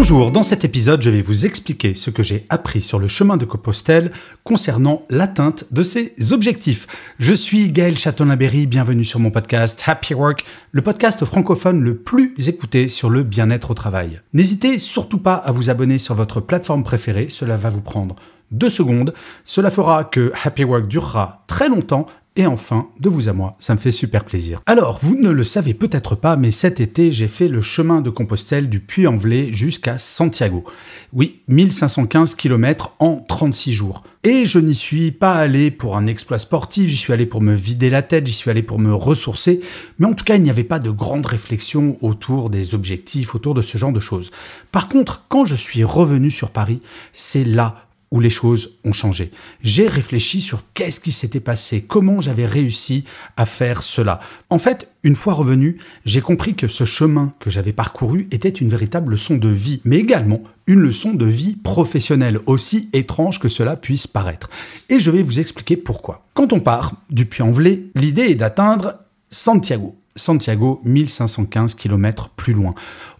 Bonjour, dans cet épisode, je vais vous expliquer ce que j'ai appris sur le chemin de Compostelle concernant l'atteinte de ses objectifs. Je suis Gaël Châtelain-Berry, bienvenue sur mon podcast Happy Work, le podcast francophone le plus écouté sur le bien-être au travail. N'hésitez surtout pas à vous abonner sur votre plateforme préférée, cela va vous prendre deux secondes. Cela fera que Happy Work durera très longtemps et enfin, de vous à moi, ça me fait super plaisir. Alors, vous ne le savez peut-être pas, mais cet été, j'ai fait le chemin de Compostelle du Puy-en-Velay jusqu'à Santiago. Oui, 1515 km en 36 jours. Et je n'y suis pas allé pour un exploit sportif, j'y suis allé pour me vider la tête, j'y suis allé pour me ressourcer, mais en tout cas, il n'y avait pas de grande réflexion autour des objectifs, autour de ce genre de choses. Par contre, quand je suis revenu sur Paris, c'est là où les choses ont changé. J'ai réfléchi sur qu'est-ce qui s'était passé, comment j'avais réussi à faire cela. En fait, une fois revenu, j'ai compris que ce chemin que j'avais parcouru était une véritable leçon de vie, mais également une leçon de vie professionnelle, aussi étrange que cela puisse paraître. Et je vais vous expliquer pourquoi. Quand on part du Puy-en-Velay, l'idée est d'atteindre Santiago. Santiago, 1515 km plus loin.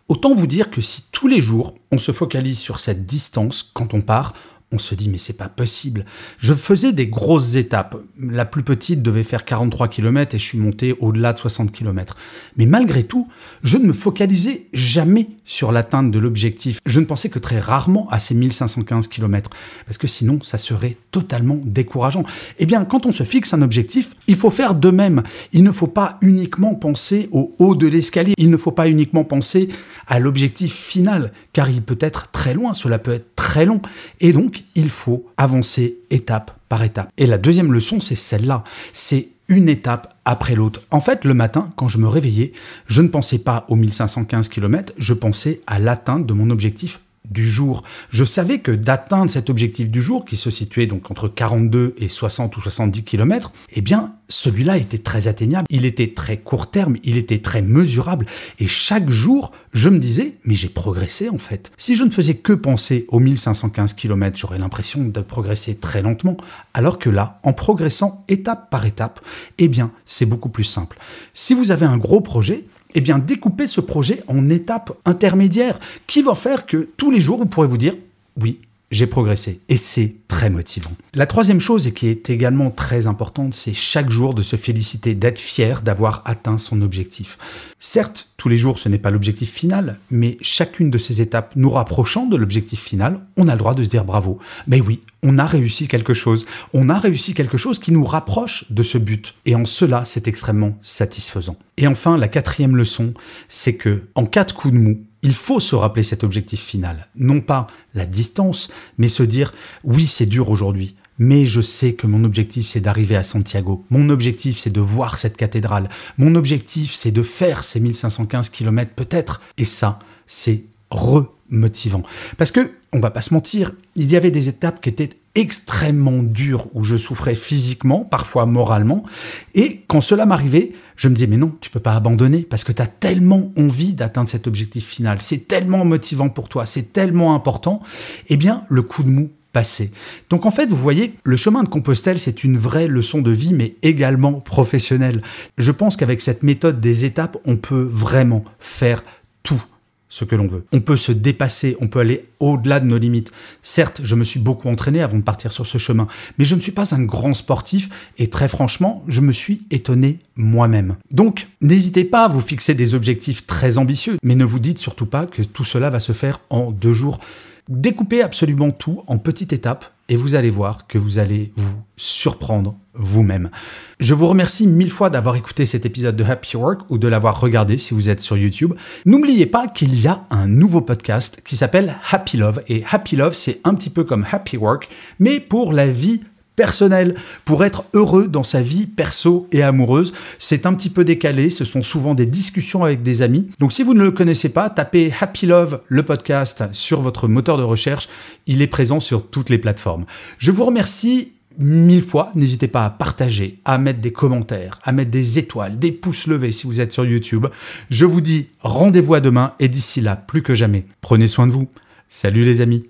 Autant vous dire que si tous les jours on se focalise sur cette distance quand on part, on se dit mais c'est pas possible. Je faisais des grosses étapes. La plus petite devait faire 43 km et je suis monté au-delà de 60 km. Mais malgré tout, je ne me focalisais jamais sur l'atteinte de l'objectif. Je ne pensais que très rarement à ces 1515 km parce que sinon ça serait totalement décourageant. Eh bien, quand on se fixe un objectif, il faut faire de même. Il ne faut pas uniquement penser au haut de l'escalier. Il ne faut pas uniquement penser à l'objectif final car il peut être très loin, cela peut être très long et donc il faut avancer étape par étape. Et la deuxième leçon, c'est celle-là. C'est une étape après l'autre. En fait, le matin, quand je me réveillais, je ne pensais pas aux 1515 km, je pensais à l'atteinte de mon objectif du jour. Je savais que d'atteindre cet objectif du jour, qui se situait donc entre 42 et 60 ou 70 km, eh bien, celui-là était très atteignable, il était très court terme, il était très mesurable, et chaque jour, je me disais, mais j'ai progressé en fait. Si je ne faisais que penser aux 1515 km, j'aurais l'impression de progresser très lentement, alors que là, en progressant étape par étape, eh bien, c'est beaucoup plus simple. Si vous avez un gros projet, eh bien, découpez ce projet en étapes intermédiaires qui vont faire que tous les jours, vous pourrez vous dire, oui, j'ai progressé. Et c'est très motivant. La troisième chose, et qui est également très importante, c'est chaque jour de se féliciter, d'être fier d'avoir atteint son objectif. Certes, tous les jours, ce n'est pas l'objectif final, mais chacune de ces étapes nous rapprochant de l'objectif final, on a le droit de se dire bravo. Mais oui, on a réussi quelque chose. On a réussi quelque chose qui nous rapproche de ce but. Et en cela, c'est extrêmement satisfaisant. Et enfin, la quatrième leçon, c'est que en cas de coup de mou, il faut se rappeler cet objectif final. Non pas la distance, mais se dire oui, c'est dur aujourd'hui, mais je sais que mon objectif c'est d'arriver à Santiago. Mon objectif c'est de voir cette cathédrale. Mon objectif c'est de faire ces 1515 km peut-être. Et ça, c'est remotivant. Parce que, on va pas se mentir, il y avait des étapes qui étaient extrêmement dures où je souffrais physiquement, parfois moralement. Et quand cela m'arrivait, je me disais, mais non, tu peux pas abandonner parce que tu as tellement envie d'atteindre cet objectif final. C'est tellement motivant pour toi, c'est tellement important. Eh bien, le coup de mou passé. Donc en fait, vous voyez, le chemin de Compostelle, c'est une vraie leçon de vie, mais également professionnelle. Je pense qu'avec cette méthode des étapes, on peut vraiment faire ce que l'on veut. On peut se dépasser, on peut aller au-delà de nos limites. Certes, je me suis beaucoup entraîné avant de partir sur ce chemin, mais je ne suis pas un grand sportif et très franchement, je me suis étonné moi-même. Donc, n'hésitez pas à vous fixer des objectifs très ambitieux, mais ne vous dites surtout pas que tout cela va se faire en deux jours. Découpez absolument tout en petites étapes et vous allez voir que vous allez vous surprendre vous-même. Je vous remercie mille fois d'avoir écouté cet épisode de Happy Work ou de l'avoir regardé si vous êtes sur YouTube. N'oubliez pas qu'il y a un nouveau podcast qui s'appelle Happy Love et Happy Love c'est un petit peu comme Happy Work mais pour la vie personnel pour être heureux dans sa vie perso et amoureuse. C'est un petit peu décalé, ce sont souvent des discussions avec des amis. Donc si vous ne le connaissez pas, tapez Happy Love, le podcast, sur votre moteur de recherche. Il est présent sur toutes les plateformes. Je vous remercie mille fois. N'hésitez pas à partager, à mettre des commentaires, à mettre des étoiles, des pouces levés si vous êtes sur YouTube. Je vous dis rendez-vous à demain et d'ici là, plus que jamais, prenez soin de vous. Salut les amis.